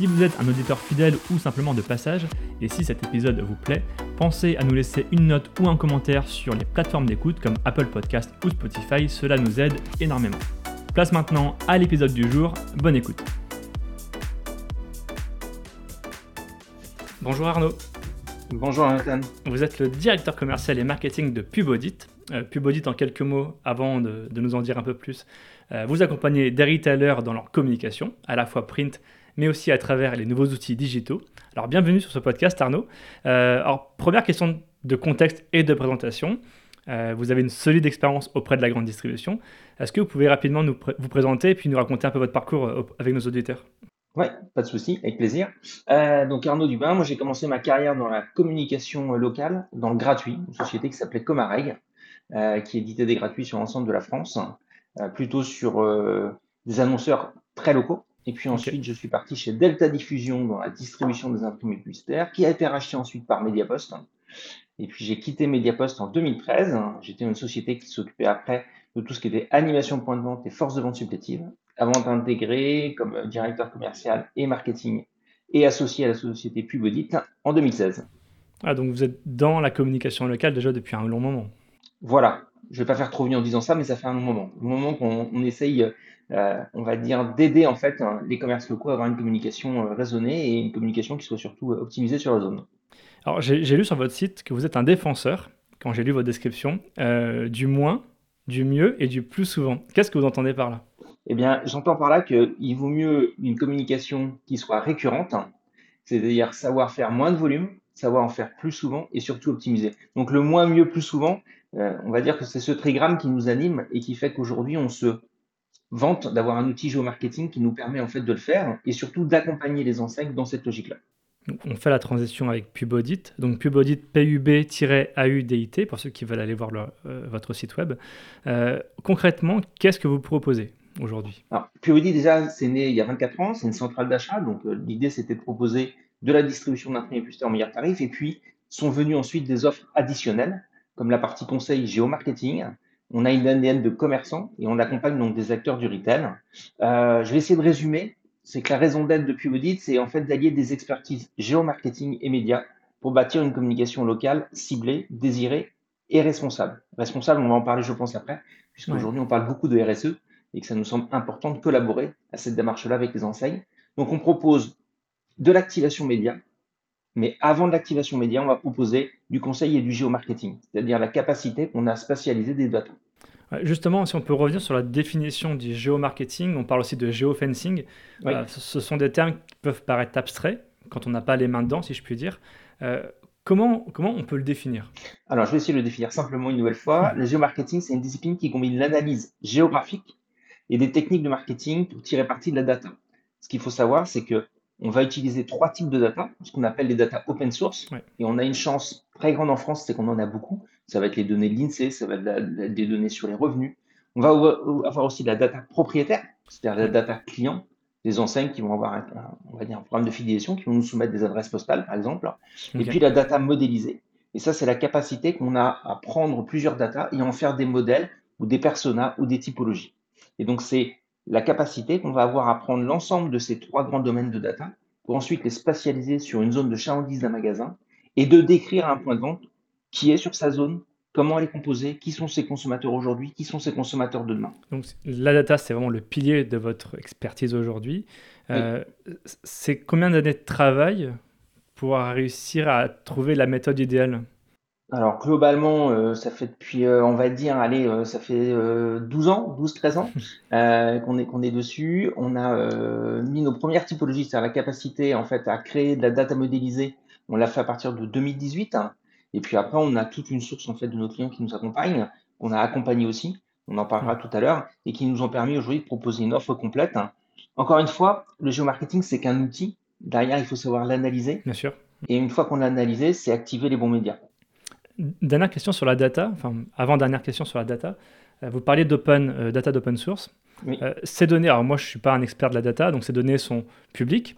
Si vous êtes un auditeur fidèle ou simplement de passage, et si cet épisode vous plaît, pensez à nous laisser une note ou un commentaire sur les plateformes d'écoute comme Apple Podcast ou Spotify, cela nous aide énormément. Place maintenant à l'épisode du jour, bonne écoute. Bonjour Arnaud. Bonjour Nathan. Vous êtes le directeur commercial et marketing de Pubaudit. Euh, Pubaudit, en quelques mots, avant de, nous en dire un peu plus, euh, vous accompagnez des retailers dans leur communication, à la fois print mais aussi à travers les nouveaux outils digitaux. Alors bienvenue sur ce podcast Arnaud. Euh, alors première question de contexte et de présentation. Euh, vous avez une solide expérience auprès de la grande distribution. Est-ce que vous pouvez rapidement nous vous présenter et puis nous raconter un peu votre parcours euh, avec nos auditeurs? Oui, pas de souci, avec plaisir. donc Arnaud Dubin, moi j'ai commencé ma carrière dans la communication locale, dans le gratuit, une société qui s'appelait Comareg, qui éditait des gratuits sur l'ensemble de la France, plutôt sur des annonceurs très locaux. Et puis ensuite, je suis parti chez Delta Diffusion dans la distribution des imprimés publicitaires, qui a été racheté ensuite par Mediapost. Et puis j'ai quitté Mediapost en 2013. J'étais une société qui s'occupait après de tout ce qui était animation point de vente et force de vente supplétive, avant d'intégrer comme directeur commercial et marketing et associé à la société Pubaudit en 2016. Ah, donc vous êtes dans la communication locale déjà depuis un long moment. Voilà, je vais pas faire trop vieux en disant ça, mais ça fait un moment. Le moment qu'on essaye on va dire, d'aider en fait hein, les commerces locaux à avoir une communication euh, raisonnée et une communication qui soit surtout euh, optimisée sur la zone. Alors j'ai lu sur votre site que vous êtes un défenseur, quand j'ai lu votre description, du moins, du mieux et du plus souvent. Qu'est-ce que vous entendez par là? Eh bien, j'entends par là qu'il vaut mieux une communication qui soit récurrente, c'est-à-dire savoir faire moins de volume, savoir en faire plus souvent et surtout optimiser. Donc le moins, mieux, plus souvent, on va dire que c'est ce trigramme qui nous anime et qui fait qu'aujourd'hui on se vente d'avoir un outil géomarketing qui nous permet en fait de le faire et surtout d'accompagner les enseignes dans cette logique-là. On fait la transition avec Pubaudit. Donc Pubaudit, P-U-B-A-U-D-I-T, pour ceux qui veulent aller voir euh, votre site web. Euh, concrètement, qu'est-ce que vous proposez aujourd'hui? Alors, Pubaudit, déjà, c'est né il y a 24 ans, c'est une centrale d'achat. Donc euh, l'idée, c'était de proposer de la distribution d'imprimés publicitaires en meilleur tarif. Et puis, sont venues ensuite des offres additionnelles, comme la partie conseil géomarketing, on a une ADN de commerçant et on accompagne donc des acteurs du retail. Euh, je vais essayer de résumer. C'est que la raison d'être de Audit, c'est en fait d'allier des expertises géomarketing et médias pour bâtir une communication locale ciblée, désirée et responsable. Responsable, on va en parler, je pense, après, puisqu'aujourd'hui, on parle beaucoup de RSE et que ça nous semble important de collaborer à cette démarche-là avec les enseignes. Donc, on propose de l'activation média, mais avant l'activation média, on va proposer du conseil et du géomarketing, c'est-à-dire la capacité qu'on a à spatialiser des data. Justement, si on peut revenir sur la définition du géomarketing, on parle aussi de géofencing. Euh, ce sont des termes qui peuvent paraître abstraits quand on n'a pas les mains dedans, si je puis dire. Euh, comment, comment on peut le définir? Alors, je vais essayer de le définir simplement une nouvelle fois. Le géomarketing, c'est une discipline qui combine l'analyse géographique et des techniques de marketing pour tirer parti de la data. Ce qu'il faut savoir, c'est que on va utiliser trois types de data, ce qu'on appelle les data open source. Et on a une chance très grande en France, c'est qu'on en a beaucoup. Ça va être les données de l'INSEE, ça va être des données sur les revenus. On va avoir aussi de la data propriétaire, c'est-à-dire la data client, des enseignes qui vont avoir un, on va dire un programme de fidélisation, qui vont nous soumettre des adresses postales, par exemple. Et puis la data modélisée. Et ça, c'est la capacité qu'on a à prendre plusieurs data et en faire des modèles ou des personas ou des typologies. Et donc, c'est la capacité qu'on va avoir à prendre l'ensemble de ces trois grands domaines de data pour ensuite les spatialiser sur une zone de chalandise d'un magasin et de décrire un point de vente qui est sur sa zone, comment elle est composée, qui sont ses consommateurs aujourd'hui, qui sont ses consommateurs de demain. Donc la data, c'est vraiment le pilier de votre expertise aujourd'hui. Euh, c'est combien d'années de travail pour réussir à trouver la méthode idéale? Alors globalement, euh, ça fait depuis, euh, on va dire, allez, euh, ça fait 12 ans, 12-13 ans qu'on est, qu'on est dessus. On a mis nos premières typologies, c'est-à-dire la capacité en fait à créer de la data modélisée. On l'a fait à partir de 2018. Et puis après, on a toute une source en fait de nos clients qui nous accompagnent, qu'on a accompagné aussi. On en parlera tout à l'heure et qui nous ont permis aujourd'hui de proposer une offre complète. Encore une fois, le géomarketing, c'est qu'un outil. Derrière, il faut savoir l'analyser. Bien sûr. Et une fois qu'on l'a analysé, c'est activer les bons médias. Dernière question sur la data, enfin avant dernière question sur la data. Vous parliez d'open data d'open source. ces données, alors moi je suis pas un expert de la data, donc ces données sont publiques.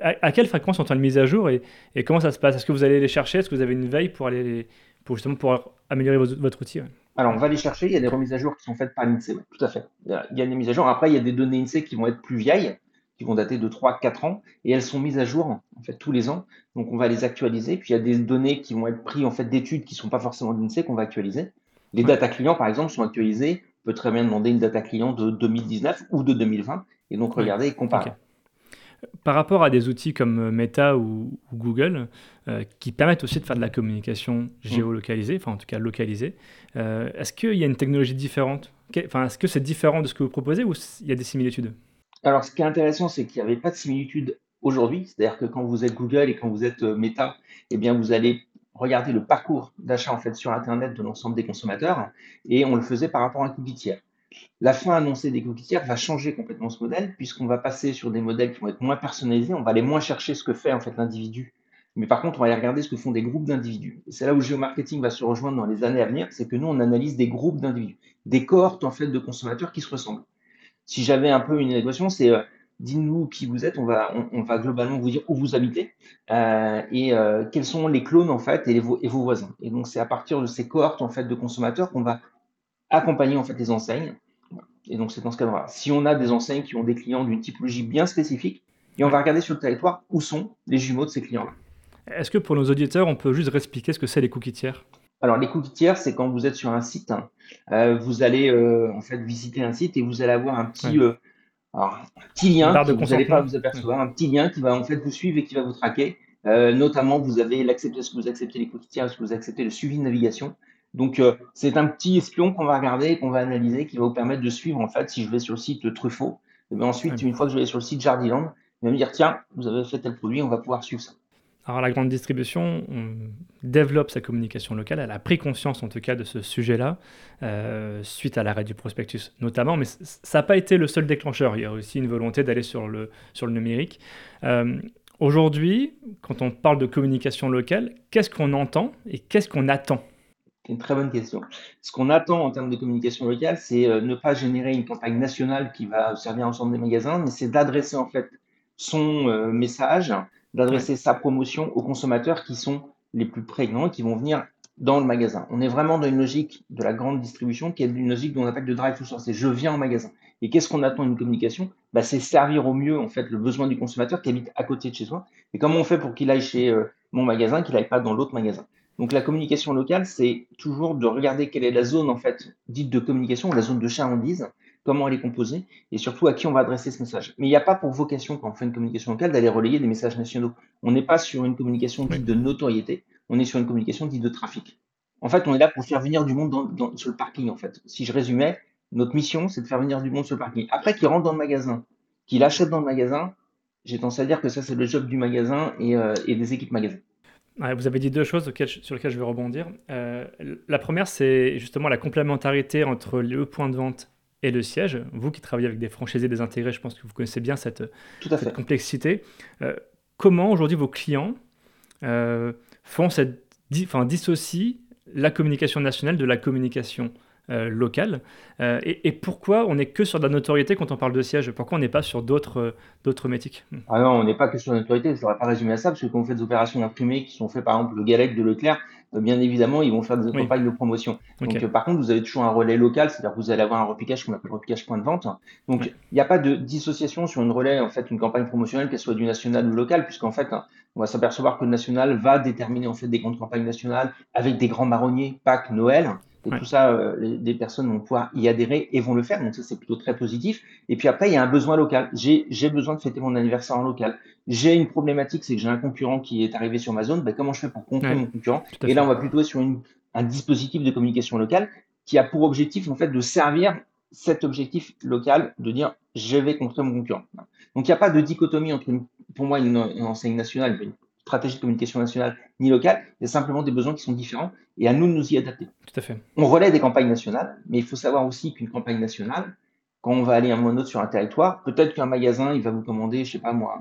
À, quelle fréquence sont-elles mises à jour et, et comment ça se passe? Est-ce que vous allez les chercher? Est-ce que vous avez une veille pour aller les, pour justement pouvoir améliorer votre, outil Alors, on va les chercher. Il y a des remises à jour qui sont faites par l'INSEE. tout à fait. Il y a des mises à jour. Après, il y a des données INSEE qui vont être plus vieilles, qui vont dater de 3-4 ans, et elles sont mises à jour en fait tous les ans. Donc, on va les actualiser. Puis, il y a des données qui vont être prises en fait d'études qui ne sont pas forcément d'INSEE qu'on va actualiser. Les data clients, par exemple, sont actualisées. On peut très bien demander une data client de 2019 ou de 2020, et donc regarder et comparer. Par rapport à des outils comme euh, Meta ou, Google, euh, qui permettent aussi de faire de la communication mm. géolocalisée, enfin en tout cas localisée, euh, est-ce qu'il y a une technologie différente? Enfin, Est-ce que c'est différent de ce que vous proposez ou il y a des similitudes? Alors ce qui est intéressant, c'est qu'il n'y avait pas de similitude aujourd'hui. C'est-à-dire que quand vous êtes Google et quand vous êtes Meta, eh bien vous allez regarder le parcours d'achat en fait sur Internet de l'ensemble des consommateurs et on le faisait par rapport à un cookie tiers. La fin annoncée des tiers va changer complètement ce modèle, puisqu'on va passer sur des modèles qui vont être moins personnalisés, on va aller moins chercher ce que fait en fait l'individu. Mais par contre, on va aller regarder ce que font des groupes d'individus. C'est là où le géomarketing va se rejoindre dans les années à venir, c'est que nous, on analyse des groupes d'individus, des cohortes en fait de consommateurs qui se ressemblent. Si j'avais un peu une équation, c'est euh, dites-nous qui vous êtes, on va, on, va globalement vous dire où vous habitez euh, et euh, quels sont les clones en fait et, et vos voisins. Et donc c'est à partir de ces cohortes en fait de consommateurs qu'on va accompagner en fait les enseignes. Et donc c'est dans ce cadre-là. Si on a des enseignes qui ont des clients d'une typologie bien spécifique, et on va regarder sur le territoire où sont les jumeaux de ces clients-là. Est-ce que pour nos auditeurs, on peut juste expliquer ce que c'est les cookies tiers? Alors les cookies tiers, c'est quand vous êtes sur un site, hein, euh, vous allez euh, en fait visiter un site et vous allez avoir un petit, euh, un petit lien que vous n'allez pas vous apercevoir, un petit lien qui va en fait vous suivre et qui va vous traquer. notamment, vous avez l'accepter, est-ce que vous acceptez les cookies tiers, est-ce que vous acceptez le suivi de navigation. Donc, euh, c'est un petit espion qu'on va regarder, qu'on va analyser, qui va vous permettre de suivre, en fait, si je vais sur le site Truffaut. Et bien ensuite, une fois que je vais sur le site Jardiland, il va me dire, tiens, vous avez fait tel produit, on va pouvoir suivre ça. Alors, la grande distribution on développe sa communication locale. Elle a pris conscience, en tout cas, de ce sujet-là, euh, suite à l'arrêt du prospectus, notamment. Mais ça n'a pas été le seul déclencheur. Il y a aussi une volonté d'aller sur le, sur le numérique. Euh, aujourd'hui, quand on parle de communication locale, qu'est-ce qu'on entend et qu'est-ce qu'on attend? C'est une très bonne question. Ce qu'on attend en termes de communication locale, c'est euh, ne pas générer une campagne nationale qui va servir l'ensemble des magasins, mais c'est d'adresser en fait son message, d'adresser sa promotion aux consommateurs qui sont les plus prégnants et qui vont venir dans le magasin. On est vraiment dans une logique de la grande distribution qui est une logique dont on appelle de drive to source. C'est je viens en magasin. Et qu'est-ce qu'on attend d'une communication? Bah, C'est servir au mieux en fait le besoin du consommateur qui habite à côté de chez soi. Et comment on fait pour qu'il aille chez euh, mon magasin, qu'il n'aille pas dans l'autre magasin? Donc la communication locale, c'est toujours de regarder quelle est la zone en fait dite de communication, la zone de chalandise, comment elle est composée et surtout à qui on va adresser ce message. Mais il n'y a pas pour vocation quand on fait une communication locale d'aller relayer des messages nationaux. On n'est pas sur une communication dite de notoriété, on est sur une communication dite de trafic. En fait, on est là pour faire venir du monde dans, sur le parking en fait. Si je résumais, notre mission, c'est de faire venir du monde sur le parking. Après qu'il rentre dans le magasin, qu'il achète dans le magasin, j'ai tendance à dire que ça c'est le job du magasin et, euh, et des équipes magasin vous avez dit deux choses sur lesquelles je vais rebondir. Euh, la première, c'est justement la complémentarité entre le point de vente et le siège. Vous qui travaillez avec des franchisés désintégrés, je pense que vous connaissez bien cette, complexité. Euh, comment aujourd'hui vos clients euh, font cette, enfin, dissocient la communication nationale de la communication? Euh, local euh, et, pourquoi on n'est que sur de la notoriété quand on parle de siège Pourquoi on n'est pas sur d'autres euh, d'autres métiques? Ah non, on n'est pas que sur la notoriété. Je n'aurais pas résumé à ça, parce que quand on fait des opérations d'imprimés qui sont faites par exemple le Galec de Leclerc, bien évidemment, ils vont faire des campagnes de promotion. Donc, par contre, vous avez toujours un relais local, c'est-à-dire que vous allez avoir un repiquage qu'on appelle repiquage point de vente. Donc, il n'y a pas de dissociation sur une relais, en fait, une campagne promotionnelle, qu'elle soit du national ou local, puisqu'en fait, on va s'apercevoir que le national va déterminer en fait des comptes campagnes nationales avec des grands marronniers, Pâques, Noël. Et tout ça, euh, les, des personnes vont pouvoir y adhérer et vont le faire. Donc ça, c'est plutôt très positif. Et puis après, il y a un besoin local. J'ai besoin de fêter mon anniversaire en local. J'ai une problématique, c'est que j'ai un concurrent qui est arrivé sur ma zone. Ben, comment je fais pour contrer mon concurrent Et là, on va plutôt être sur une, un dispositif de communication locale qui a pour objectif en fait de servir cet objectif local, de dire je vais contrer mon concurrent. Donc il n'y a pas de dichotomie entre une, pour moi une, une enseigne nationale, une stratégie de communication nationale ni locale, il y a simplement des besoins qui sont différents et à nous de nous y adapter. Tout à fait. On relaie des campagnes nationales, mais il faut savoir aussi qu'une campagne nationale, quand on va aller un moment ou autre sur un territoire, peut-être qu'un magasin, il va vous commander, je sais pas moi,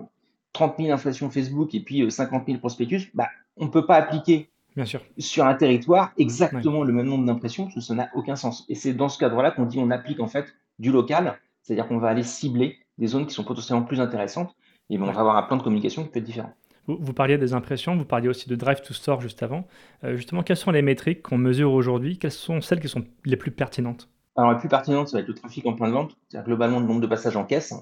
30 000 inflations Facebook et puis 50 euh, 000 prospectus, bah, on ne peut pas appliquer Bien sûr. sur un territoire exactement le même nombre d'impressions, parce que ça n'a aucun sens. Et c'est dans ce cadre-là qu'on dit on applique en fait du local, c'est-à-dire qu'on va aller cibler des zones qui sont potentiellement plus intéressantes, et on va avoir un plan de communication qui peut être différent. Vous, parliez des impressions, vous parliez aussi de Drive to Store juste avant. Euh, justement, quelles sont les métriques qu'on mesure aujourd'hui? Quelles sont celles qui sont les plus pertinentes? Alors, les plus pertinentes, ça va être le trafic en point de c'est-à-dire globalement le nombre de passages en caisse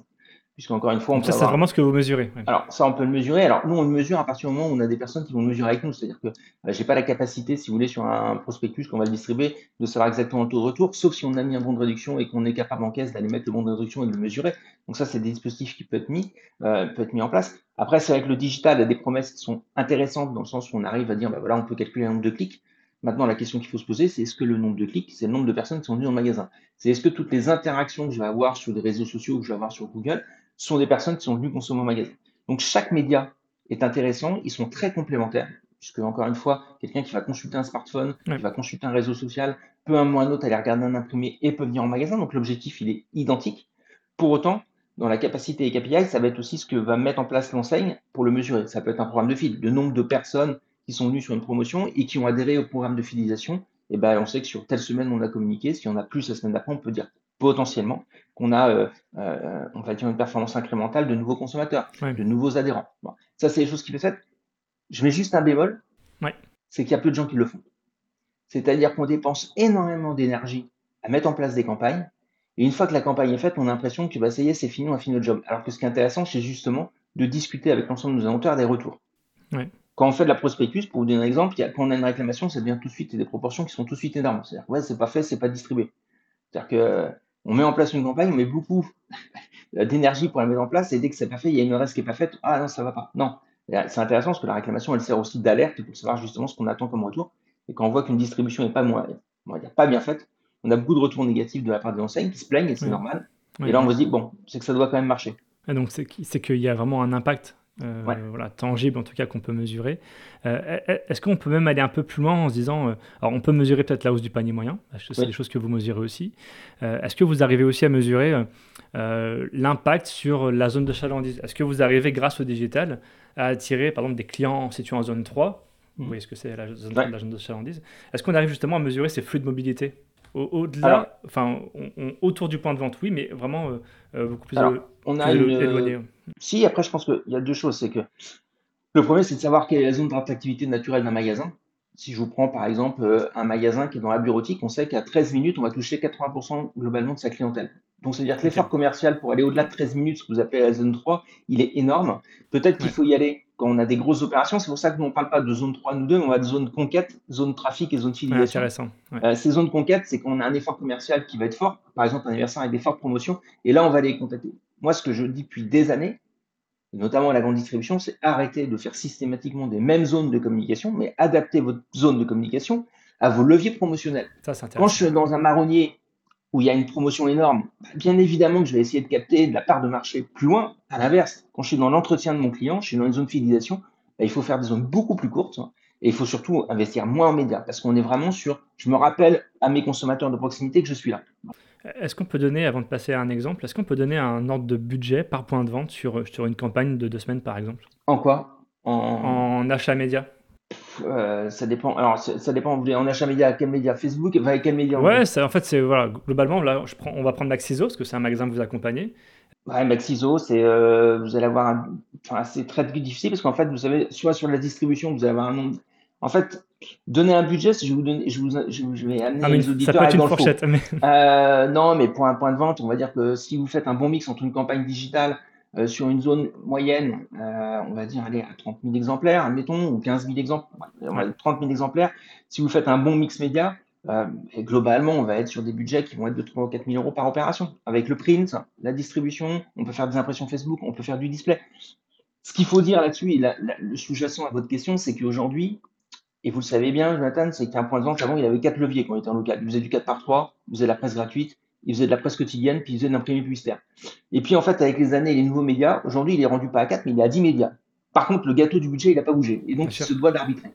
puisqu'encore une fois, on ça, c'est vraiment ce que vous mesurez. Alors, ça, on peut le mesurer. Alors, nous, on le mesure à partir du moment où on a des personnes qui vont le mesurer avec nous. C'est-à-dire que je euh, j'ai pas la capacité, si vous voulez, sur un prospectus qu'on va le distribuer, de savoir exactement le taux de retour, sauf si on a mis un bon de réduction et qu'on est capable en caisse d'aller mettre le bon de réduction et de le mesurer. Donc ça, c'est des dispositifs qui peuvent être mis, euh, peut être mis en place. Après, c'est avec le digital, a des promesses qui sont intéressantes dans le sens où on arrive à dire, bah voilà, on peut calculer un nombre de clics. Maintenant, la question qu'il faut se poser, c'est est-ce que le nombre de clics, c'est le nombre de personnes qui sont venues dans le magasin? C'est est-ce que toutes les interactions que je vais avoir sur les réseaux sociaux ou que je vais avoir sur Google sont des personnes qui sont venues consommer au magasin. Donc chaque média est intéressant, ils sont très complémentaires, puisque encore une fois, quelqu'un qui va consulter un smartphone, qui va consulter un réseau social, peut un ou un autre aller regarder un imprimé et peut venir en magasin, donc l'objectif il est identique. Pour autant, dans la capacité et KPI, ça va être aussi ce que va mettre en place l'enseigne pour le mesurer. Ça peut être un programme de fil, le nombre de personnes qui sont venues sur une promotion et qui ont adhéré au programme de fidélisation. Et ben, on sait que sur telle semaine, on a communiqué. Si on a plus la semaine d'après, on peut dire potentiellement qu'on a, euh, euh, on va dire, une performance incrémentale de nouveaux consommateurs, de nouveaux adhérents. Ça, c'est les choses qui peuvent être. Je mets juste un bémol, c'est qu'il y a peu de gens qui le font. C'est-à-dire qu'on dépense énormément d'énergie à mettre en place des campagnes, et une fois que la campagne est faite, on a l'impression que bah, ça y est, c'est fini, on a fini notre job. Alors que ce qui est intéressant, c'est justement de discuter avec l'ensemble de nos inventaires des retours. Quand on fait de la prospectus, pour vous donner un exemple, quand on a une réclamation, ça devient tout de suite des proportions qui sont tout de suite énormes. C'est-à-dire, ouais, c'est pas fait, c'est pas distribué. C'est-à-dire que on met en place une campagne, on met beaucoup d'énergie pour la mettre en place, et dès que c'est pas fait, il y a une reste qui est pas faite, ah non, ça va pas. Non. C'est intéressant parce que la réclamation, elle sert aussi d'alerte pour savoir justement ce qu'on attend comme retour. Et quand on voit qu'une distribution n'est pas, pas bien faite, on a beaucoup de retours négatifs de la part des enseignes qui se plaignent, et c'est normal. Et là, on se dit, bon, c'est que ça doit quand même marcher. Et donc, c'est qu'il y a vraiment un impact euh, voilà, tangible en tout cas qu'on peut mesurer. Euh, est-ce qu'on peut même aller un peu plus loin en se disant, euh, alors on peut mesurer peut-être la hausse du panier moyen, parce que c'est des choses que vous mesurez aussi. Est-ce que vous arrivez aussi à mesurer l'impact sur la zone de chalandise? Est-ce que vous arrivez grâce au digital à attirer par exemple des clients situés en zone 3 Vous mmh. voyez ce que c'est la zone, la zone de chalandise. Est-ce qu'on arrive justement à mesurer ces flux de mobilité? Au-delà, enfin, autour du point de vente, oui, mais vraiment euh, euh, beaucoup plus, on a éloigné. Si, après, je pense qu'il y a deux choses. C'est que le premier, c'est de savoir quelle est la zone d'attractivité naturelle d'un magasin. Si je vous prends par exemple euh, un magasin qui est dans la bureautique, on sait qu'à 13 minutes, on va toucher 80% globalement de sa clientèle. Donc, c'est-à-dire que l'effort commercial pour aller au-delà de 13 minutes, ce que vous appelez la zone 3, il est énorme. Peut-être qu'il faut y aller quand on a des grosses opérations. C'est pour ça que nous, on ne parle pas de zone 3, nous deux, mais on va de zone conquête, zone trafic et zone fidélisation. intéressant. Euh, ces zones conquête, c'est qu'on a un effort commercial qui va être fort. Par exemple, un anniversaire avec des fortes promotions. Et là, on va les contacter. Moi, ce que je dis depuis des années, notamment à la grande distribution, c'est arrêter de faire systématiquement des mêmes zones de communication, mais adapter votre zone de communication à vos leviers promotionnels. Ça, Quand je suis dans un marronnier où il y a une promotion énorme, bien évidemment que je vais essayer de capter de la part de marché plus loin. À l'inverse, quand je suis dans l'entretien de mon client, je suis dans une zone de fidélisation, bah, il faut faire des zones beaucoup plus courtes et il faut surtout investir moins en médias parce qu'on est vraiment sur, je me rappelle à mes consommateurs de proximité que je suis là. Est-ce qu'on peut donner, avant de passer à un exemple, est-ce qu'on peut donner un ordre de budget par point de vente sur, sur une campagne de deux semaines par exemple? En quoi? En... en achat média euh, ça dépend. Alors, ça dépend. Vous voulez en achat média, quel média? Facebook? Avec quel média Ouais, en fait, c'est voilà. Globalement, là, je prends, on va prendre Maxiso parce que c'est un magasin que vous accompagnez. Ouais, Maxiso, c'est euh, vous allez avoir un. Enfin, c'est très difficile parce qu'en fait, vous savez, soit sur la distribution, vous allez avoir un nombre. En fait, donner un budget, je vous donne, je vous, je, vais amener ah, les auditeurs ça peut être une fourchette. Mais... Euh, non, mais pour un point de vente, on va dire que si vous faites un bon mix entre une campagne digitale euh, sur une zone moyenne, euh, on va dire aller à 30 000 exemplaires, admettons, ou 15 000 exemplaires, 30 000 exemplaires. Si vous faites un bon mix média, euh, globalement, on va être sur des budgets qui vont être de 3 ou 4 000 euros par opération. Avec le print, la distribution, on peut faire des impressions Facebook, on peut faire du display. Ce qu'il faut dire là-dessus, et le sous-jacent à votre question, c'est qu'aujourd'hui, et vous le savez bien, Jonathan, c'est qu'un point de vente, avant, il avait quatre leviers quand il était en local. Il faisait du 4 par 3, il faisait la presse gratuite, il faisait de la presse quotidienne, puis il faisait de l'imprimé publicitaire. Et puis en fait, avec les années et les nouveaux médias, aujourd'hui, il est rendu pas à 4, mais il est à 10 médias. Par contre, le gâteau du budget, il n'a pas bougé. Et donc, il se doit d'arbitrer.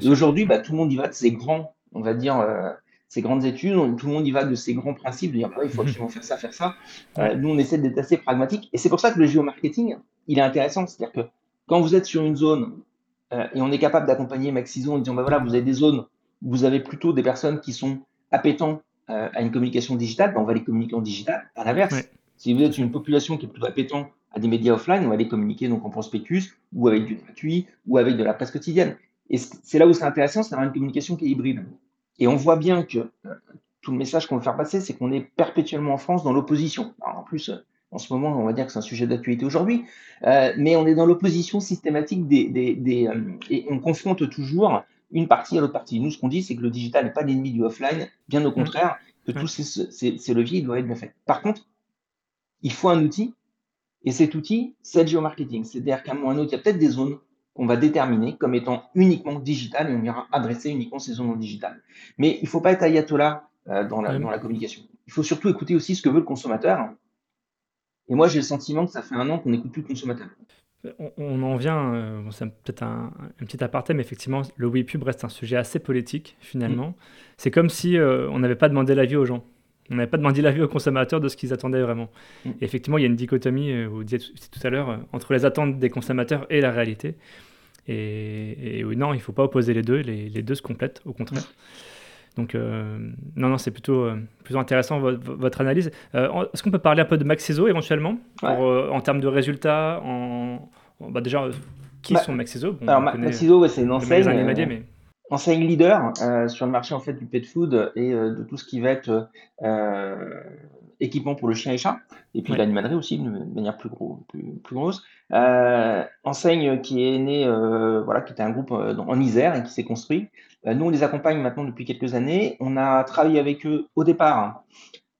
Et aujourd'hui, bah, tout le monde y va de ses grands, on va dire, euh, ses grandes études, tout le monde y va de ses grands principes, de dire, bah, il faut absolument faire ça, faire ça. Euh, nous, on essaie d'être assez pragmatique. Et c'est pour ça que le géomarketing, il est intéressant. C'est-à-dire que quand vous êtes sur une zone euh, et on est capable d'accompagner Maxiso en disant, bah voilà, vous avez des zones où vous avez plutôt des personnes qui sont appétents euh, à une communication digitale, bah on va les communiquer en digital. À l'inverse, si vous êtes une population qui est plutôt appétant à des médias offline, on va les communiquer donc en prospectus ou avec du gratuit ou avec de la presse quotidienne. Et c'est là où c'est intéressant, c'est d'avoir une communication qui est hybride. Et on voit bien que euh, tout le message qu'on veut faire passer, c'est qu'on est perpétuellement en France dans l'opposition. En plus, en ce moment, on va dire que c'est un sujet d'actualité aujourd'hui, euh, mais on est dans l'opposition systématique des, des, des euh, et on confronte toujours une partie à l'autre partie. Nous, ce qu'on dit, c'est que le digital n'est pas l'ennemi du offline, bien au mmh. contraire, que tous ces, ces, ces, leviers doivent être bien faits. Par contre, il faut un outil, et cet outil, c'est le géomarketing. C'est-à-dire qu'à un moment ou à un autre, il y a peut-être des zones qu'on va déterminer comme étant uniquement digitales et on ira adresser uniquement ces zones digitales. Mais il ne faut pas être ayatollah euh, dans, la, dans la communication. Il faut surtout écouter aussi ce que veut le consommateur et moi, j'ai le sentiment que ça fait un an qu'on n'écoute plus le consommateur. On, en vient, euh, c'est peut-être un, petit aparté, mais effectivement, le WePub reste un sujet assez politique finalement. Mm. C'est comme si euh, on n'avait pas demandé l'avis aux gens. On n'avait pas demandé l'avis aux consommateurs de ce qu'ils attendaient vraiment. Mm. Et effectivement, il y a une dichotomie, euh, vous disiez tout à l'heure, entre les attentes des consommateurs et la réalité. Et, non, il ne faut pas opposer les deux, les, les, deux se complètent, au contraire. Mm. Donc, euh, non, non, c'est plutôt, euh, plutôt intéressant votre, analyse. Euh, est-ce qu'on peut parler un peu de Maxiso éventuellement? En termes de résultats en, bah, Déjà, qui bah, sont Maxiso Alors, Maxiso, c'est une enseigne, enseigne leader sur le marché en fait, du pet food et de tout ce qui va être équipement pour le chien et chat, et puis l'animalerie aussi, de manière plus, gros, plus, grosse. enseigne qui est née, voilà, qui était un groupe en Isère et qui s'est construit. Euh, nous, on les accompagne maintenant depuis quelques années. On a travaillé avec eux au départ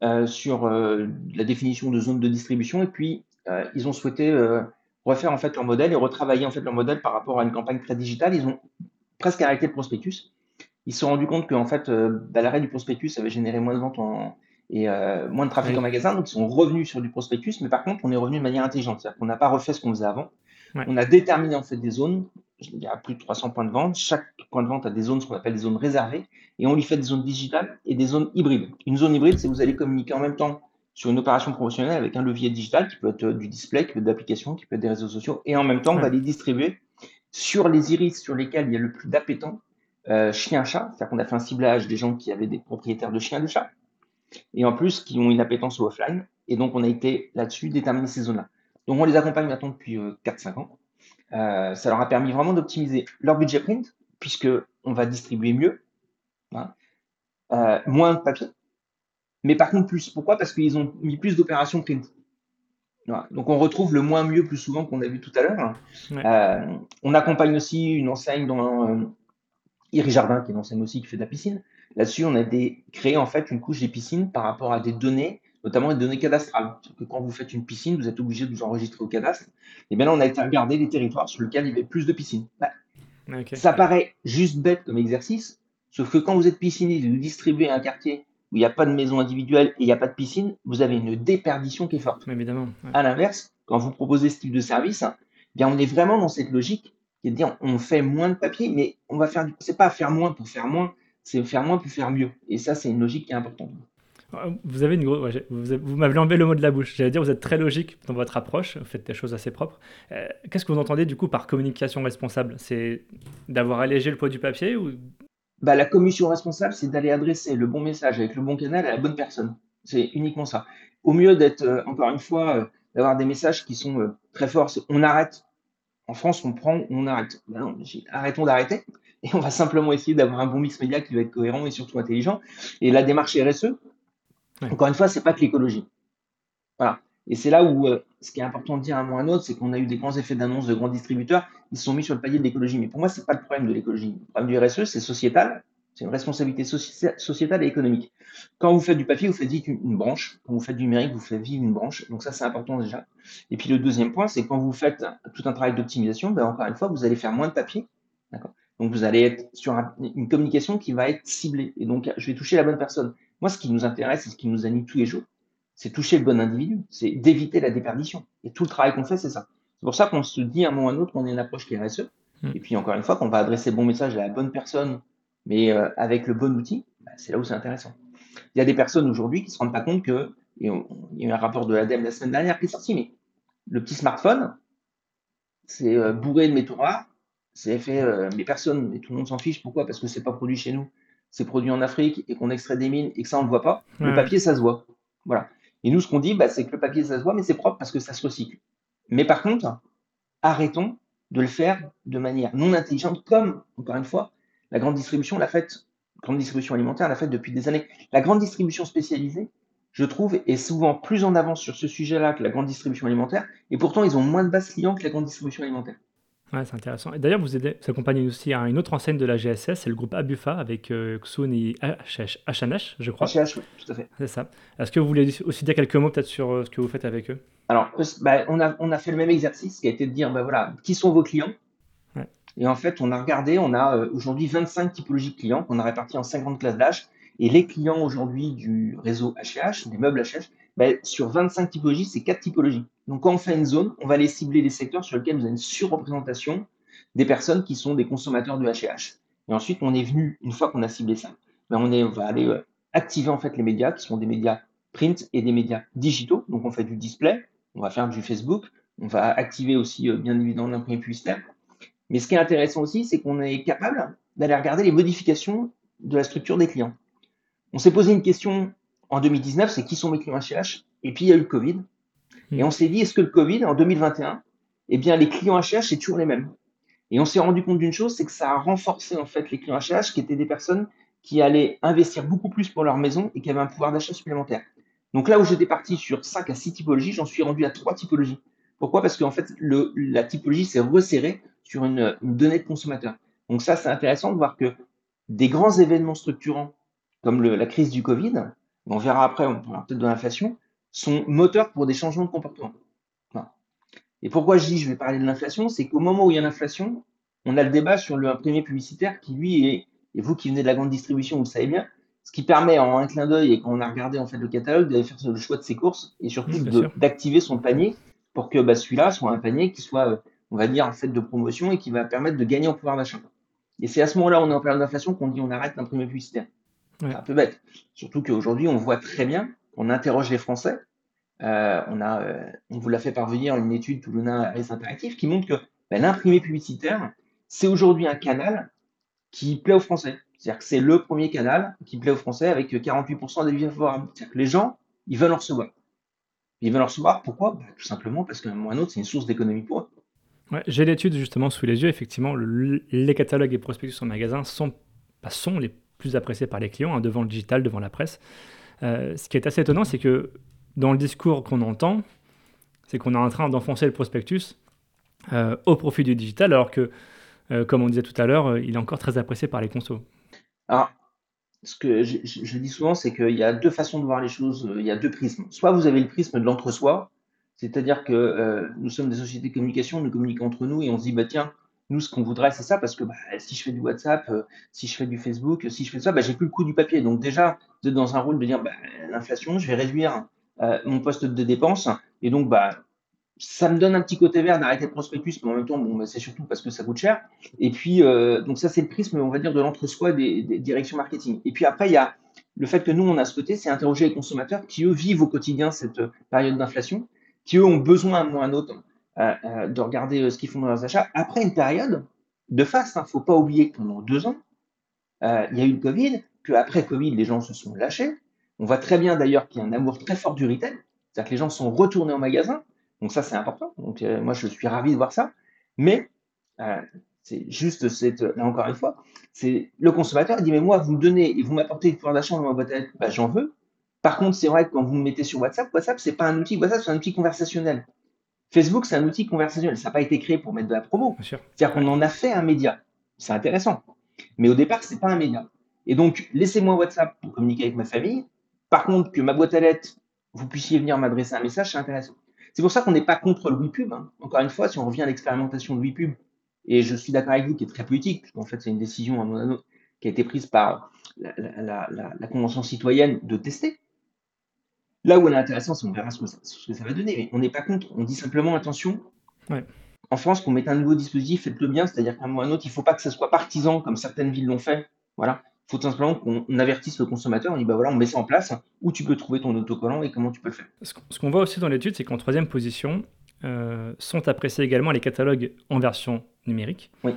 euh, sur euh, la définition de zones de distribution et puis ils ont souhaité refaire en fait leur modèle et retravailler en fait leur modèle par rapport à une campagne très digitale. Ils ont presque arrêté le prospectus. Ils se sont rendus compte qu'en fait, bah, l'arrêt du prospectus avait généré moins de ventes et moins de trafic en magasin, donc ils sont revenus sur du prospectus, mais par contre, on est revenu de manière intelligente, c'est-à-dire qu'on n'a pas refait ce qu'on faisait avant. On a déterminé en fait des zones il y a plus de 300 points de vente. Chaque point de vente a des zones, ce qu'on appelle des zones réservées, et on lui fait des zones digitales et des zones hybrides. Une zone hybride, c'est vous allez communiquer en même temps sur une opération promotionnelle avec un levier digital qui peut être du display, qui peut être d'application, qui peut être des réseaux sociaux, et en même temps, on va les distribuer sur les iris sur lesquels il y a le plus d'appétents, euh, chien-chat, c'est-à-dire qu'on a fait un ciblage des gens qui avaient des propriétaires de chiens et de chats, et en plus qui ont une appétence au offline, et donc on a été là-dessus déterminer ces zones-là. Donc on les accompagne maintenant depuis 4-5 euh, ans. Euh, ça leur a permis vraiment d'optimiser leur budget print, puisque on va distribuer mieux, hein, euh, moins de papier, mais par contre plus. Pourquoi? Parce qu'ils ont mis plus d'opérations print. Donc on retrouve le moins mieux plus souvent qu'on a vu tout à l'heure. Euh, on accompagne aussi une enseigne dans euh, Iri Jardin, qui est une enseigne aussi qui fait de la piscine. Là-dessus, on a des, créé en fait une couche des piscines par rapport à des données notamment les données cadastrales. Que quand vous faites une piscine, vous êtes obligé de vous enregistrer au cadastre. Et bien là, on a été regarder les territoires sur lesquels il y avait plus de piscines. Bah, ça paraît juste bête comme exercice, sauf que quand vous êtes pisciniste et vous distribuez un quartier où il n'y a pas de maison individuelle et il n'y a pas de piscine, vous avez une déperdition qui est forte. Évidemment. À l'inverse, quand vous proposez ce type de service, eh bien on est vraiment dans cette logique qui est de dire on fait moins de papier, mais on va faire. C'est pas faire moins pour faire moins, c'est faire moins pour faire mieux. Et ça, c'est une logique qui est importante. Vous avez une grosse, vous, m'avez enlevé le mot de la bouche. J'allais dire, vous êtes très logique dans votre approche, vous faites des choses assez propres. Euh, qu'est-ce que vous entendez du coup par communication responsable? C'est d'avoir allégé le poids du papier ou? Bah, La commission responsable, c'est d'aller adresser le bon message avec le bon canal à la bonne personne. C'est uniquement ça. Au mieux d'être, euh, encore une fois, euh, d'avoir des messages qui sont très forts. On arrête. En France, on prend, on arrête. Bah arrêtons d'arrêter. Et on va simplement essayer d'avoir un bon mix média qui va être cohérent et surtout intelligent. Et la démarche RSE, encore une fois, c'est pas que l'écologie. Voilà. Et c'est là où euh, ce qui est important de dire à un moment ou à un autre, c'est qu'on a eu des grands effets d'annonce de grands distributeurs, ils se sont mis sur le palier de l'écologie. Mais pour moi, c'est pas le problème de l'écologie. Le problème du RSE, c'est sociétal. C'est une responsabilité sociétale et économique. Quand vous faites du papier, vous faites vivre une branche. Quand vous faites du numérique, vous faites vivre une branche. Donc ça, c'est important déjà. Et puis le deuxième point, c'est quand vous faites tout un travail d'optimisation, ben encore une fois, vous allez faire moins de papier. Donc vous allez être sur une communication qui va être ciblée. Et donc, je vais toucher la bonne personne. Moi, ce qui nous intéresse et ce qui nous anime tous les jours, c'est toucher le bon individu, c'est d'éviter la déperdition. Et tout le travail qu'on fait, c'est ça. C'est pour ça qu'on se dit à un moment ou à un autre qu'on a une approche qui est RSE. Mm. Et puis, encore une fois, qu'on va adresser le bon message à la bonne personne, mais euh, avec le bon outil, bah, c'est là où c'est intéressant. Il y a des personnes aujourd'hui qui ne se rendent pas compte que, et il y a eu un rapport de l'ADEME la semaine dernière qui est sorti, mais le petit smartphone, c'est euh, bourré de métaux rares, c'est fait, euh, mais personne, mais tout le monde s'en fiche. Pourquoi? Parce que c'est pas produit chez nous. C'est produit en Afrique et qu'on extrait des mines et que ça, on ne voit pas. Le papier, ça se voit. Voilà. Et nous, ce qu'on dit, bah, c'est que le papier, ça se voit, mais c'est propre parce que ça se recycle. Mais par contre, arrêtons de le faire de manière non intelligente, comme, encore une fois, la grande distribution l'a fait, grande distribution alimentaire l'a fait depuis des années. La grande distribution spécialisée, je trouve, est souvent plus en avance sur ce sujet-là que la grande distribution alimentaire, et pourtant, ils ont moins de bases clients que la grande distribution alimentaire. Ouais, c'est intéressant. Et d'ailleurs, vous, aidez, vous accompagnez aussi à une autre enseigne de la GSS, c'est le groupe Abufa avec euh, Xun et HNH, je crois. HNH, oui, tout à fait. C'est ça. Est-ce que vous voulez aussi dire quelques mots peut-être sur euh, ce que vous faites avec eux? Alors, euh, bah, on, a, on a fait le même exercice qui a été de dire, bah, voilà, qui sont vos clients? Et en fait, on a regardé, on a aujourd'hui 25 typologies de clients qu'on a répartis en 50 classes d'âge. Et les clients aujourd'hui du réseau HH, des meubles HH, ben, sur 25 typologies, c'est 4 typologies. Donc, quand on fait une zone, on va aller cibler les secteurs sur lesquels vous avez une surreprésentation des personnes qui sont des consommateurs de HH. Et ensuite, on est venu, une fois qu'on a ciblé ça, ben on, va aller euh, activer en fait les médias qui sont des médias print et des médias digitaux. Donc, on fait du display, on va faire du Facebook, on va activer aussi, euh, bien évidemment, l'imprimé publicitaire. Mais ce qui est intéressant aussi, c'est qu'on est capable d'aller regarder les modifications de la structure des clients. On s'est posé une question en 2019, c'est qui sont mes clients HH Et puis il y a eu le Covid. Et hmm. on s'est dit, est-ce que le Covid, en 2021, eh bien, les clients HH, c'est toujours les mêmes Et on s'est rendu compte d'une chose, c'est que ça a renforcé en fait les clients HH, qui étaient des personnes qui allaient investir beaucoup plus pour leur maison et qui avaient un pouvoir d'achat supplémentaire. Donc là où j'étais parti sur 5 à 6 typologies, j'en suis rendu à 3 typologies. Pourquoi? Parce qu'en fait, le, la typologie s'est resserrée sur une, une, donnée de consommateur. Donc ça, c'est intéressant de voir que des grands événements structurants, comme le, la crise du Covid, on verra après, on parlera peut-être de l'inflation, sont moteurs pour des changements de comportement. Et pourquoi je dis je vais parler de l'inflation, c'est qu'au moment où il y a l'inflation, on a le débat sur le premier publicitaire qui lui est, et vous qui venez de la grande distribution, vous le savez bien, ce qui permet en un clin d'œil et quand on a regardé en fait le catalogue d'aller faire le choix de ses courses et surtout d'activer son panier pour que bah, celui-là soit un panier qui soit, on va dire, en fait de promotion et qui va permettre de gagner en pouvoir d'achat. Et c'est à ce moment-là, on est en période d'inflation, qu'on dit on arrête d'imprimer publicitaire. C'est un peu bête. Surtout qu'aujourd'hui, on voit très bien, on interroge les Français. Euh, on, a, euh, on vous l'a fait parvenir une étude Toulona les Interactif qui montre que ben, l'imprimé publicitaire, c'est aujourd'hui un canal qui plaît aux Français. C'est-à-dire que c'est le premier canal qui plaît aux Français avec 48% des favorables. C'est-à-dire que les gens, ils veulent en recevoir. Ils veulent en recevoir, pourquoi? Ben, Tout simplement parce qu'à un moment ou un autre, c'est une source d'économie pour eux. Ouais, J'ai l'étude justement sous les yeux. Effectivement, les catalogues et prospectus en magasin sont, bah, sont les plus apprécié par les clients, hein, devant le digital, devant la presse. Euh, ce qui est assez étonnant, c'est que dans le discours qu'on entend, c'est qu'on est en train d'enfoncer le prospectus euh, au profit du digital, alors que, euh, comme on disait tout à l'heure, il est encore très apprécié par les consos. Alors, ce que je, je dis souvent, c'est qu'il y a deux façons de voir les choses, il y a deux prismes. Soit vous avez le prisme de l'entre-soi, c'est-à-dire que nous sommes des sociétés de communication, nous communiquons entre nous et on se dit, bah tiens, nous, ce qu'on voudrait, c'est ça, parce que bah, si je fais du WhatsApp, euh, si je fais du Facebook, si je fais ça, bah, j'ai plus le coût du papier. Donc déjà, êtes dans un rôle de dire, bah, l'inflation, je vais réduire euh, mon poste de dépense, et donc bah, ça me donne un petit côté vert d'arrêter le prospectus, mais en même temps, bon, bah, c'est surtout parce que ça coûte cher. Et puis, euh, donc ça, c'est le prisme, on va dire, de l'entre-soi des, directions marketing. Et puis après, il y a le fait que nous, on a ce côté, c'est interroger les consommateurs qui, eux, vivent au quotidien cette période d'inflation, qui, eux, ont besoin à un ou un autre de regarder euh, ce qu'ils font dans leurs achats. Après une période de face, il hein, ne faut pas oublier que pendant deux ans, il y a eu le Covid, qu'après Covid, les gens se sont lâchés. On voit très bien d'ailleurs qu'il y a un amour très fort du retail, c'est-à-dire que les gens sont retournés au magasin. Donc ça, c'est important. Donc moi, je suis ravi de voir ça. Mais c'est juste cette, là encore une fois, c'est le consommateur dit mais moi vous me donnez et vous m'apportez le pouvoir d'achat dans ma boîte à bah, j'en veux. Par contre, c'est vrai que quand vous me mettez sur WhatsApp, WhatsApp c'est pas un outil, WhatsApp c'est un outil conversationnel. Facebook, c'est un outil conversationnel. Ça n'a pas été créé pour mettre de la promo. C'est-à-dire qu'on en a fait un média. C'est intéressant. Mais au départ, c'est pas un média. Et donc, laissez-moi WhatsApp pour communiquer avec ma famille. Par contre, que ma boîte à lettres, vous puissiez venir m'adresser un message, c'est intéressant. C'est pour ça qu'on n'est pas contre le WePub. Hein. Encore une fois, si on revient à l'expérimentation de WePub, et je suis d'accord avec vous, qui est très politique, puisqu'en fait, c'est une décision à mon qui a été prise par la Convention citoyenne de tester. Là où elle est intéressante, c'est on verra ce que, ça, va donner. Mais on n'est pas contre. On dit simplement attention. En France, qu'on mette un nouveau dispositif, faites-le bien. C'est-à-dire qu'à un moment ou à un autre, il ne faut pas que ce soit partisan comme certaines villes l'ont fait. Voilà. Il faut tout simplement qu'on avertisse le consommateur. On dit bah voilà, on met ça en place. Où tu peux trouver ton autocollant et comment tu peux le faire. Ce qu'on voit aussi dans l'étude, c'est qu'en troisième position, euh, sont appréciés également les catalogues en version numérique. Oui.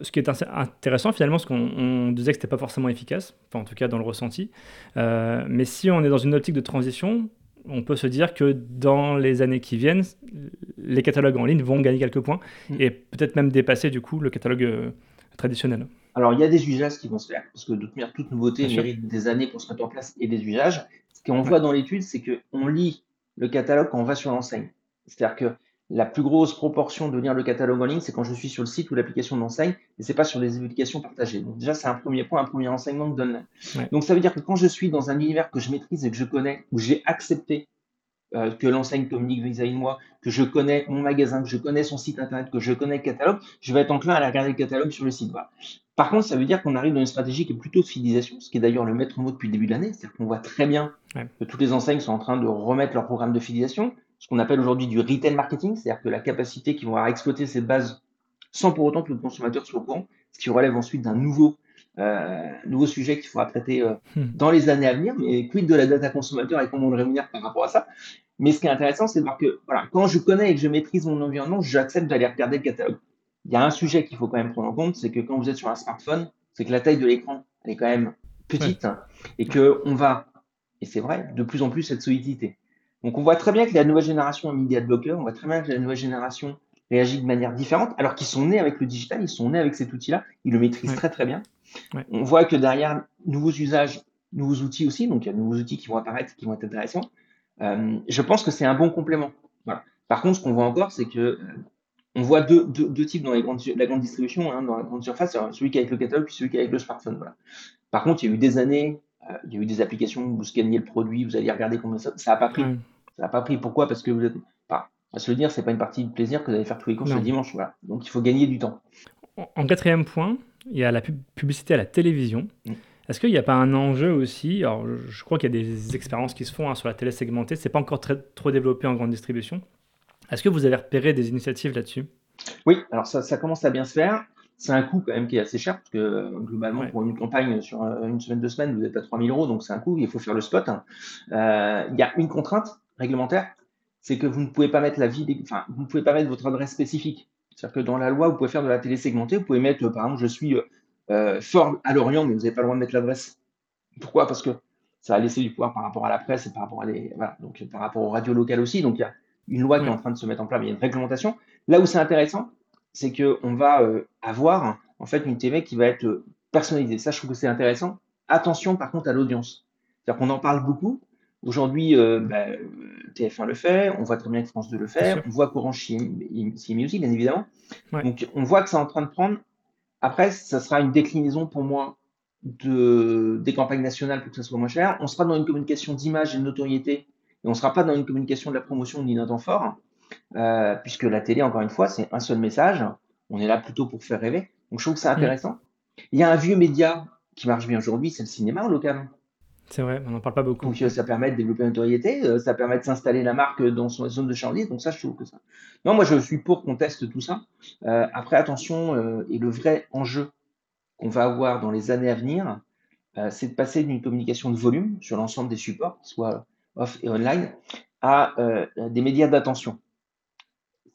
Ce qui est intéressant finalement, ce qu'on disait que c'était pas forcément efficace, enfin, en tout cas dans le ressenti. mais si on est dans une optique de transition, on peut se dire que dans les années qui viennent, les catalogues en ligne vont gagner quelques points mm. et peut-être même dépasser du coup le catalogue traditionnel. Alors, il y a des usages qui vont se faire, parce que de toute manière, toute nouveauté mérite des années pour se mettre en place et des usages. Ce qu'on voit dans l'étude, c'est qu'on lit le catalogue quand on va sur l'enseigne. C'est-à-dire que la plus grosse proportion de lire le catalogue en ligne, c'est quand je suis sur le site ou l'application de l'enseigne, et c'est pas sur les applications partagées. Donc déjà, c'est un premier point, un premier enseignement que donne. Donc ça veut dire que quand je suis dans un univers que je maîtrise et que je connais, où j'ai accepté euh, que l'enseigne communique vis-à-vis de moi, que je connais mon magasin, que je connais son site internet, que je connais le catalogue, je vais être enclin à aller regarder le catalogue sur le site. Par contre, ça veut dire qu'on arrive dans une stratégie qui est plutôt de fidélisation, ce qui est d'ailleurs le maître mot depuis le début de l'année. C'est-à-dire qu'on voit très bien que toutes les enseignes sont en train de remettre leur programme de fidélisation, ce qu'on appelle aujourd'hui du retail marketing, c'est-à-dire que la capacité qu'ils vont avoir à exploiter ces bases sans pour autant que le consommateur soit au courant, ce qui relève ensuite d'un nouveau euh, nouveau sujet qu'il faudra traiter euh, hmm. dans les années à venir, mais quid de la data consommateur et comment on le rémunère par rapport à ça? Mais ce qui est intéressant, c'est de voir que voilà, quand je connais et que je maîtrise mon environnement, j'accepte d'aller regarder le catalogue. Il y a un sujet qu'il faut quand même prendre en compte, c'est que quand vous êtes sur un smartphone, c'est que la taille de l'écran, elle est quand même petite et que on va, et c'est vrai, de plus en plus être sollicité. Donc on voit très bien que la nouvelle génération a mis des adblockers, on voit très bien que la nouvelle génération réagit de manière différente, alors qu'ils sont nés avec le digital, ils sont nés avec cet outil-là, ils le maîtrisent très très bien. On voit que derrière, nouveaux usages, nouveaux outils aussi, donc il y a de nouveaux outils qui vont apparaître, qui vont être intéressants. Euh, je pense que c'est un bon complément. Par contre, ce qu'on voit encore, c'est que euh, on voit deux, deux, types dans les grandes, la grande distribution, hein, dans la grande surface, celui qui est avec le catalogue puis celui qui est avec le smartphone. Voilà. Par contre, il y a eu des années, euh, il y a eu des applications où vous scannez le produit, vous allez regarder combien ça, ça n'a pas pris. Ça n'a pas pris. Pourquoi? Parce que vous êtes, enfin, à se le dire, c'est pas une partie de plaisir que vous allez faire tous les courses le dimanche. Voilà. Donc, il faut gagner du temps. En quatrième point, il y a la publicité à la télévision. Mm. Est-ce qu'il n'y a pas un enjeu aussi? Alors, je crois qu'il y a des expériences qui se font hein, sur la télé segmentée. C'est pas encore très, trop développé en grande distribution. Est-ce que vous avez repéré des initiatives là-dessus? Oui, alors ça, ça, commence à bien se faire. C'est un coût quand même qui est assez cher parce que euh, globalement pour une campagne sur euh, une semaine, deux semaines, vous êtes à 3000 euros, donc c'est un coût. Il faut faire le spot. Euh, il y a une contrainte réglementaire, c'est que vous ne pouvez pas mettre la vie, enfin vous ne pouvez pas mettre votre adresse spécifique. C'est-à-dire que dans la loi, vous pouvez faire de la télé segmentée. Vous pouvez mettre, par exemple, je suis euh, fort à Lorient, mais vous n'avez pas le droit de mettre l'adresse. Pourquoi? Parce que ça a laissé du pouvoir par rapport à la presse et par rapport à les, voilà, donc par rapport aux radios locales aussi. Donc il y a une loi qui est en train de se mettre en place, mais il y a une réglementation. Là où c'est intéressant, c'est qu'on va euh, avoir en fait une TV qui va être euh, personnalisée. Ça, je trouve que c'est intéressant. Attention par contre à l'audience. C'est-à-dire qu'on en parle beaucoup. Aujourd'hui, euh, bah, TF1 le fait, on voit très bien que France 2 le fait, on voit qu'Orange s'y est mis aussi, bien évidemment. Donc on voit que c'est en train de prendre après, ça sera une déclinaison pour moi de, des campagnes nationales pour que ça soit moins cher. On sera dans une communication d'image et de notoriété, et on ne sera pas dans une communication de la promotion ni d'un temps fort, euh, puisque la télé, encore une fois, c'est un seul message. On est là plutôt pour faire rêver. Donc je trouve que c'est intéressant. Il y a un vieux média qui marche bien aujourd'hui, c'est le cinéma local. C'est vrai, on n'en parle pas beaucoup. Donc ça permet de développer une notoriété, euh, ça permet de s'installer la marque dans son zone de charlie. donc ça je trouve que ça. Non, moi je suis pour qu'on teste tout ça. Euh, après attention, euh, et le vrai enjeu qu'on va avoir dans les années à venir, c'est de passer d'une communication de volume sur l'ensemble des supports, soit off et online, à des médias d'attention.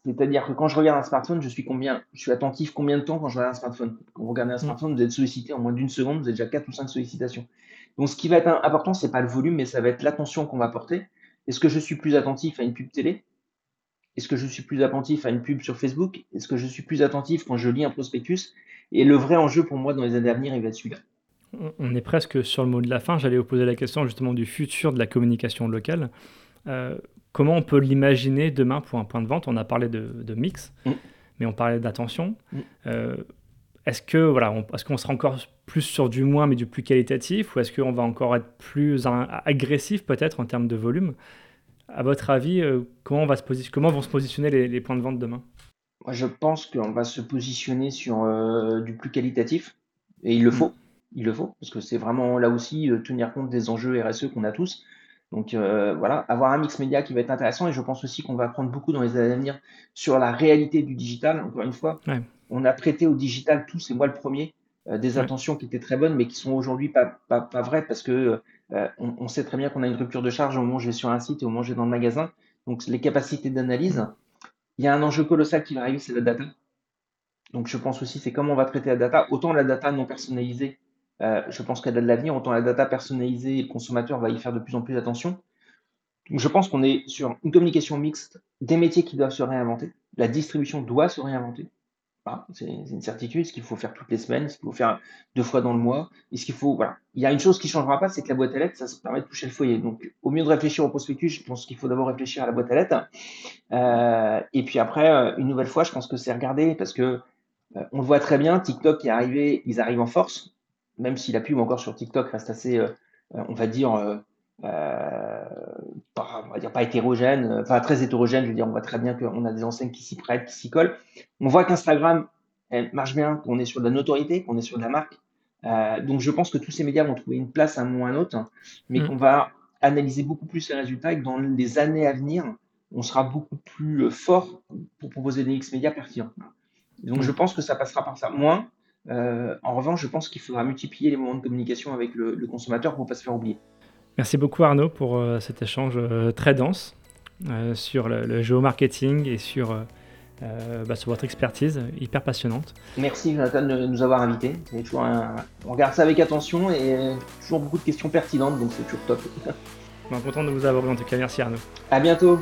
C'est-à-dire que quand je regarde un smartphone, je suis combien, je suis attentif combien de temps quand je regarde un smartphone? Quand vous regardez un mm. smartphone, vous êtes sollicité en moins d'une seconde, vous avez déjà 4 ou 5 sollicitations. Donc, ce qui va être important, c'est pas le volume, mais ça va être l'attention qu'on va porter. Est-ce que je suis plus attentif à une pub télé? Est-ce que je suis plus attentif à une pub sur Facebook? Est-ce que je suis plus attentif quand je lis un prospectus? Et le vrai enjeu pour moi dans les années à venir, il va être celui-là. On est presque sur le mot de la fin. J'allais vous poser la question justement du futur de la communication locale. Euh, comment on peut l'imaginer demain pour un point de vente? On a parlé de, mix, mm. mais on parlait d'attention. Mm. Euh, est-ce que voilà, est-ce qu'on sera encore plus sur du moins mais du plus qualitatif ou est-ce qu'on va encore être plus agressif peut-être en termes de volume? À votre avis, euh, comment, on va se comment vont se positionner les, points de vente demain? Moi, je pense qu'on va se positionner sur euh, du plus qualitatif et il le faut. Il le faut parce que c'est vraiment là aussi euh, tenir compte des enjeux RSE qu'on a tous. Donc voilà, avoir un mix média qui va être intéressant et je pense aussi qu'on va apprendre beaucoup dans les années à venir sur la réalité du digital. Encore une fois, on a prêté au digital tous, et moi le premier, euh, des intentions qui étaient très bonnes, mais qui sont aujourd'hui pas, pas, pas, vraies parce que euh, on, sait très bien qu'on a une rupture de charge au moment où je vais sur un site et au moment où je vais dans le magasin. Donc les capacités d'analyse, il y a un enjeu colossal qui va arriver, c'est la data. Donc je pense aussi c'est comment on va traiter la data. Autant la data non personnalisée, euh, je pense qu'elle a de l'avenir, autant la data personnalisée, le consommateur va y faire de plus en plus attention. Je pense qu'on est sur une communication mixte, des métiers qui doivent se réinventer, la distribution doit se réinventer. C'est une certitude. Ce qu'il faut faire toutes les semaines, ce qu'il faut faire deux fois dans le mois. Et ce qu'il faut, voilà. Il y a une chose qui ne changera pas, c'est que la boîte à lettres, ça se permet de toucher le foyer. Donc, au mieux de réfléchir au prospectus, je pense qu'il faut d'abord réfléchir à la boîte à lettres. Euh, et puis après, euh, une nouvelle fois, je pense que c'est regarder parce que on le voit très bien. TikTok est arrivé, ils arrivent en force, même si la pub encore sur TikTok reste assez, on va dire, euh, pas, on va dire pas hétérogène, enfin très hétérogène, je veux dire, on voit très bien qu'on a des enseignes qui s'y prêtent, qui s'y collent. On voit qu'Instagram marche bien, qu'on est sur de la notoriété, qu'on est sur de la marque. Euh, donc je pense que tous ces médias vont trouver une place à un moment ou à un autre, mais mm. qu'on va analyser beaucoup plus les résultats et que dans les années à venir, on sera beaucoup plus euh, fort pour proposer des X médias pertinents. Donc je pense que ça passera par ça. Moins, euh, en revanche, je pense qu'il faudra multiplier les moments de communication avec le, le consommateur pour ne pas se faire oublier. Merci beaucoup Arnaud pour euh, cet échange euh, très dense sur le, géomarketing et sur, bah, sur, votre expertise hyper passionnante. Merci Jonathan de nous avoir invités. On regarde ça avec attention et toujours beaucoup de questions pertinentes, donc c'est toujours top. content de vous avoir en tout cas. Merci Arnaud. À bientôt.